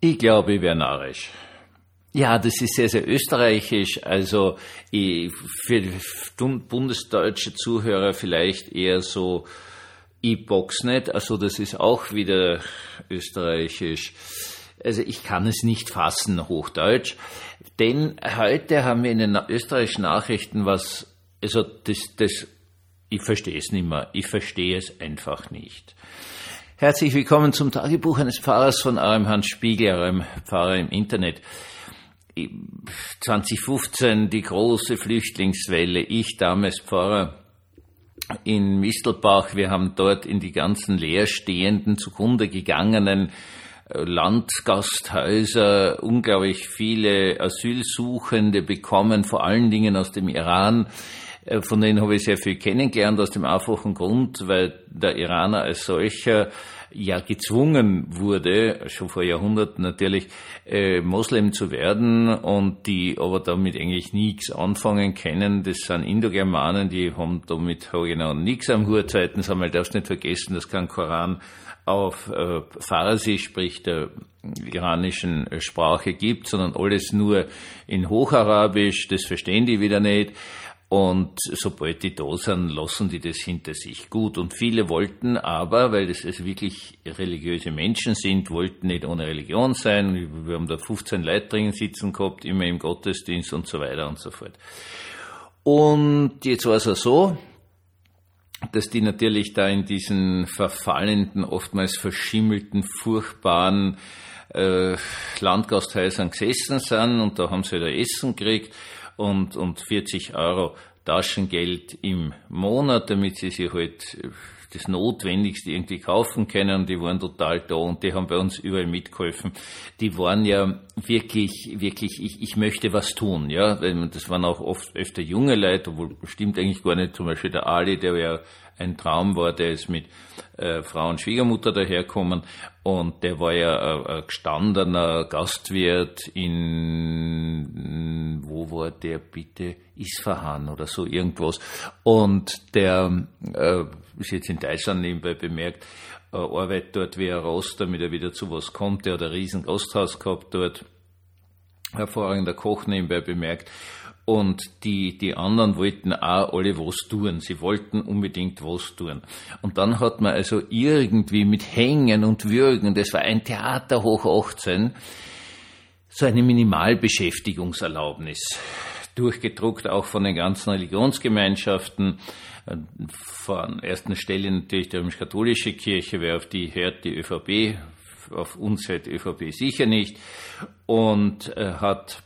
Ich glaube, ich wäre narrisch. Ja, das ist sehr, sehr österreichisch. Also ich, für bundesdeutsche Zuhörer vielleicht eher so, nicht. Also das ist auch wieder österreichisch. Also ich kann es nicht fassen, Hochdeutsch. Denn heute haben wir in den österreichischen Nachrichten was, also das, das, ich verstehe es nicht mehr. Ich verstehe es einfach nicht. Herzlich willkommen zum Tagebuch eines Pfarrers von eurem Hans Spiegel, eurem Pfarrer im Internet. 2015 die große Flüchtlingswelle. Ich damals Pfarrer in Mistelbach. Wir haben dort in die ganzen leerstehenden, zugrunde gegangenen äh, Landgasthäuser unglaublich viele Asylsuchende bekommen, vor allen Dingen aus dem Iran. Äh, von denen habe ich sehr viel kennengelernt, aus dem einfachen Grund, weil der Iraner als solcher ja gezwungen wurde, schon vor Jahrhunderten natürlich, äh, Moslem zu werden und die aber damit eigentlich nichts anfangen können. Das sind Indogermanen, die haben damit genau nichts am Hut. Zweitens einmal darfst nicht vergessen, dass kein Koran auf äh, Farsi, sprich der iranischen Sprache gibt, sondern alles nur in Hocharabisch, das verstehen die wieder nicht. Und sobald die da sind, lassen die das hinter sich. Gut. Und viele wollten aber, weil das also wirklich religiöse Menschen sind, wollten nicht ohne Religion sein. Wir haben da 15 Leute drin sitzen gehabt, immer im Gottesdienst und so weiter und so fort. Und jetzt war es auch so, dass die natürlich da in diesen verfallenden, oftmals verschimmelten, furchtbaren äh, Landgasthäusern gesessen sind und da haben sie da Essen gekriegt und, und 40 Euro Taschengeld im Monat, damit sie sich halt das Notwendigste irgendwie kaufen können. Die waren total da und die haben bei uns überall mitgeholfen. Die waren ja wirklich, wirklich, ich, ich möchte was tun, ja. Das waren auch oft öfter junge Leute, obwohl stimmt eigentlich gar nicht. Zum Beispiel der Ali, der ja ein Traum war, der ist mit äh, Frau und Schwiegermutter daherkommen und der war ja ein, ein gestandener Gastwirt in, wo war der bitte? Isfahan oder so irgendwas. Und der äh, ist jetzt in Deutschland nebenbei bemerkt, äh, arbeitet dort wie ein Rost, damit er wieder zu was kommt. Der hat ein riesen Gasthaus gehabt dort. Hervorragender Koch nebenbei bemerkt. Und die, die anderen wollten auch alle was tun. Sie wollten unbedingt was tun. Und dann hat man also irgendwie mit Hängen und Würgen, das war ein Theater hoch 18, so eine Minimalbeschäftigungserlaubnis durchgedruckt, auch von den ganzen Religionsgemeinschaften. Von erster Stelle natürlich die römisch-katholische Kirche, wer auf die hört, die ÖVP, auf uns hört die ÖVP sicher nicht, und äh, hat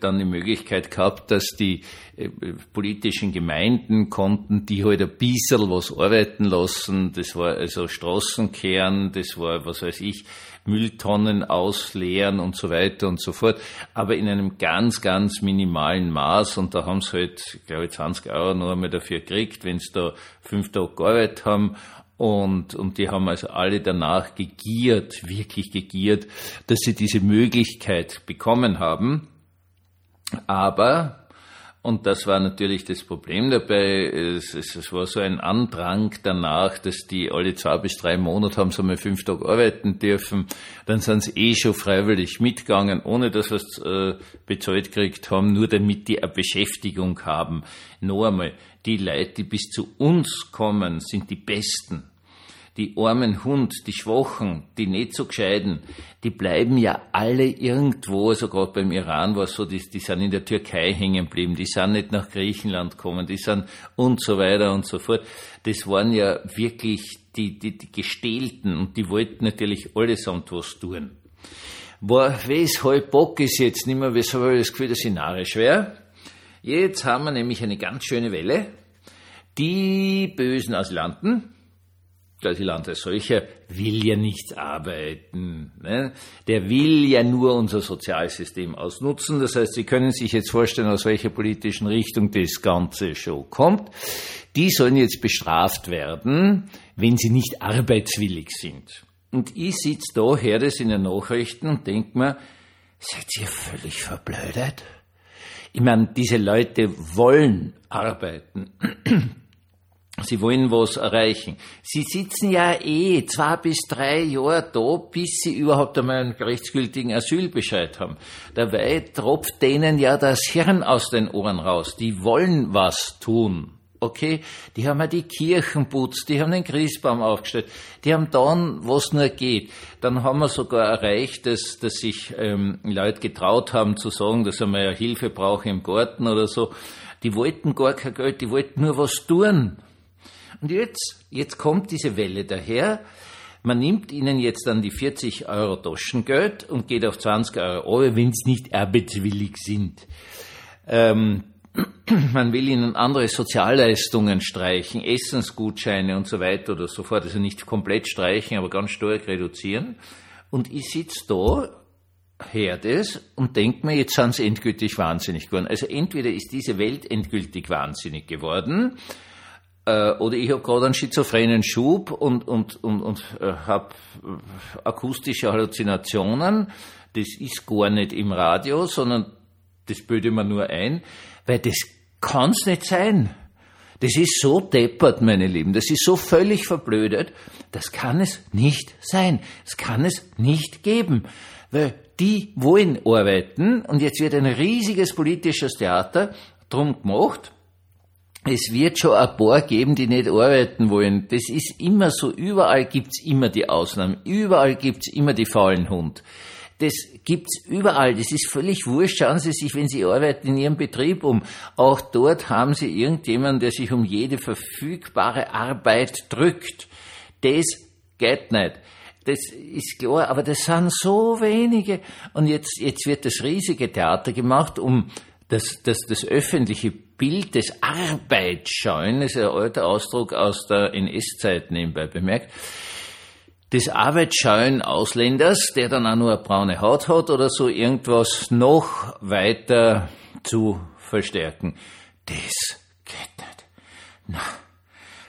dann die Möglichkeit gehabt, dass die äh, politischen Gemeinden konnten, die halt ein bisschen was arbeiten lassen. Das war also Straßenkehren, das war, was weiß ich, Mülltonnen ausleeren und so weiter und so fort. Aber in einem ganz, ganz minimalen Maß. Und da haben sie halt, glaube ich, 20 Euro nur einmal dafür gekriegt, wenn sie da fünf Tage gearbeitet haben. Und, und die haben also alle danach gegiert, wirklich gegiert, dass sie diese Möglichkeit bekommen haben. Aber, und das war natürlich das Problem dabei, es, es, es, war so ein Andrang danach, dass die alle zwei bis drei Monate haben so mal fünf Tage arbeiten dürfen. Dann sind sie eh schon freiwillig mitgegangen, ohne dass sie es äh, bezahlt gekriegt haben, nur damit die eine Beschäftigung haben. Noch einmal, die Leute, die bis zu uns kommen, sind die Besten die armen Hund, die Schwachen, die nicht so gescheiden, die bleiben ja alle irgendwo, also gerade beim Iran war es so, die, die sind in der Türkei hängen geblieben, die sind nicht nach Griechenland gekommen, die sind und so weiter und so fort. Das waren ja wirklich die, die, die Gestählten und die wollten natürlich allesamt was tun. War, weshalb Bock ist jetzt nicht mehr, weshalb habe ich das Gefühl, dass ich narrisch wäre. Jetzt haben wir nämlich eine ganz schöne Welle. Die bösen Asylanten, der Asylant als solcher will ja nicht arbeiten. Ne? Der will ja nur unser Sozialsystem ausnutzen. Das heißt, Sie können sich jetzt vorstellen, aus welcher politischen Richtung das Ganze schon kommt. Die sollen jetzt bestraft werden, wenn sie nicht arbeitswillig sind. Und ich sitze da, höre das in den Nachrichten und denke mir, seid ihr völlig verblödet? Ich meine, diese Leute wollen arbeiten. Sie wollen was erreichen. Sie sitzen ja eh zwei bis drei Jahre da, bis sie überhaupt einmal einen rechtsgültigen Asylbescheid haben. Dabei tropft denen ja das Hirn aus den Ohren raus. Die wollen was tun. Okay, die haben ja die Kirchen putzt, die haben den Christbaum aufgestellt, die haben dann, was nur geht. Dann haben wir sogar erreicht, dass, dass sich ähm, Leute getraut haben zu sagen, dass mal ja Hilfe brauchen im Garten oder so. Die wollten gar kein Geld, die wollten nur was tun. Und jetzt, jetzt kommt diese Welle daher. Man nimmt ihnen jetzt dann die 40 Euro Taschengeld und geht auf 20 Euro, wenn sie nicht arbeitswillig sind. Ähm, man will ihnen andere Sozialleistungen streichen, Essensgutscheine und so weiter oder so fort. Also nicht komplett streichen, aber ganz stark reduzieren. Und ich sitze da, her das und denke mir, jetzt sind sie endgültig wahnsinnig geworden. Also entweder ist diese Welt endgültig wahnsinnig geworden, äh, oder ich habe gerade einen schizophrenen Schub und, und, und, und äh, habe äh, akustische Halluzinationen. Das ist gar nicht im Radio, sondern das bilde ich mir nur ein, weil das kann's nicht sein. Das ist so deppert, meine Lieben, das ist so völlig verblödet, das kann es nicht sein. Das kann es nicht geben. Weil die wollen arbeiten und jetzt wird ein riesiges politisches Theater drum gemacht, es wird schon ein paar geben, die nicht arbeiten wollen. Das ist immer so. Überall gibt's immer die Ausnahmen. Überall gibt's immer die faulen Hund. Das gibt's überall. Das ist völlig wurscht. Schauen Sie sich, wenn Sie arbeiten, in Ihrem Betrieb um. Auch dort haben Sie irgendjemanden, der sich um jede verfügbare Arbeit drückt. Das geht nicht. Das ist klar, aber das sind so wenige. Und jetzt, jetzt wird das riesige Theater gemacht, um das, das, das öffentliche Bild des Arbeitsscheuen, das ist ein alter Ausdruck aus der NS-Zeit nebenbei bemerkt, des arbeitsscheuen Ausländers, der dann auch nur eine braune Haut hat oder so irgendwas noch weiter zu verstärken. Das geht nicht. Na,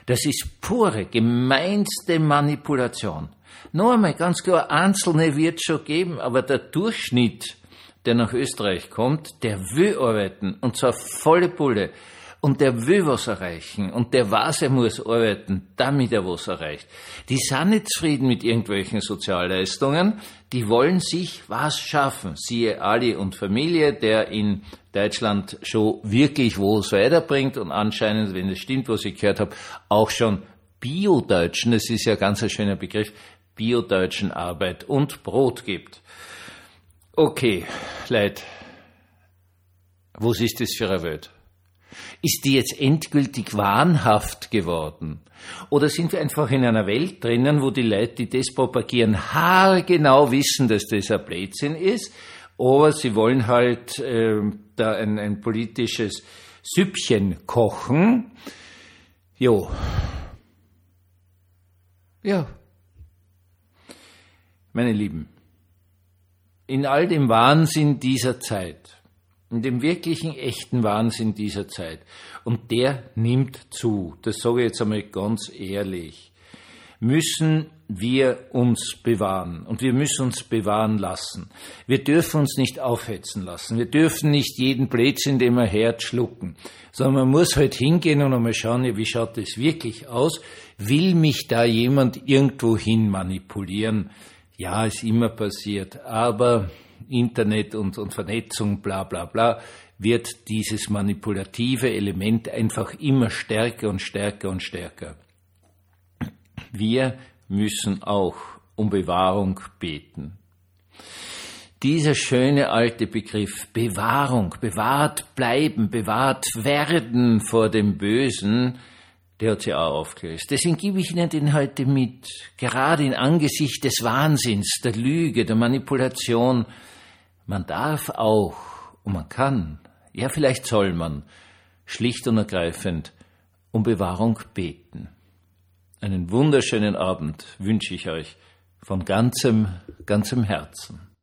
das ist pure, gemeinste Manipulation. Noch einmal ganz klar, Einzelne wird schon geben, aber der Durchschnitt der nach Österreich kommt, der will arbeiten und zwar volle Pulle und der will was erreichen und der weiß, er muss arbeiten, damit er was erreicht. Die sind nicht zufrieden mit irgendwelchen Sozialleistungen, die wollen sich was schaffen. Siehe Ali und Familie, der in Deutschland schon wirklich was weiterbringt und anscheinend, wenn es stimmt, was ich gehört habe, auch schon Bio-Deutschen, das ist ja ganz ein schöner Begriff, Bio-Deutschen Arbeit und Brot gibt. Okay, Leute, was ist das für eine Welt? Ist die jetzt endgültig wahnhaft geworden? Oder sind wir einfach in einer Welt drinnen, wo die Leute, die das propagieren, haargenau wissen, dass das ein Blödsinn ist, aber sie wollen halt äh, da ein, ein politisches Süppchen kochen? Jo. Ja. Meine Lieben, in all dem Wahnsinn dieser Zeit, in dem wirklichen, echten Wahnsinn dieser Zeit, und der nimmt zu, das sage ich jetzt einmal ganz ehrlich, müssen wir uns bewahren und wir müssen uns bewahren lassen. Wir dürfen uns nicht aufhetzen lassen. Wir dürfen nicht jeden Blödsinn, den man hört, schlucken, sondern man muss halt hingehen und einmal schauen, wie schaut es wirklich aus? Will mich da jemand irgendwo hin manipulieren? Ja, ist immer passiert, aber Internet und, und Vernetzung, bla bla bla, wird dieses manipulative Element einfach immer stärker und stärker und stärker. Wir müssen auch um Bewahrung beten. Dieser schöne alte Begriff Bewahrung, bewahrt bleiben, bewahrt werden vor dem Bösen, der hat sich auch aufgelöst. Deswegen gebe ich Ihnen den heute mit, gerade in Angesicht des Wahnsinns, der Lüge, der Manipulation. Man darf auch und man kann, ja vielleicht soll man, schlicht und ergreifend um Bewahrung beten. Einen wunderschönen Abend wünsche ich euch von ganzem, ganzem Herzen.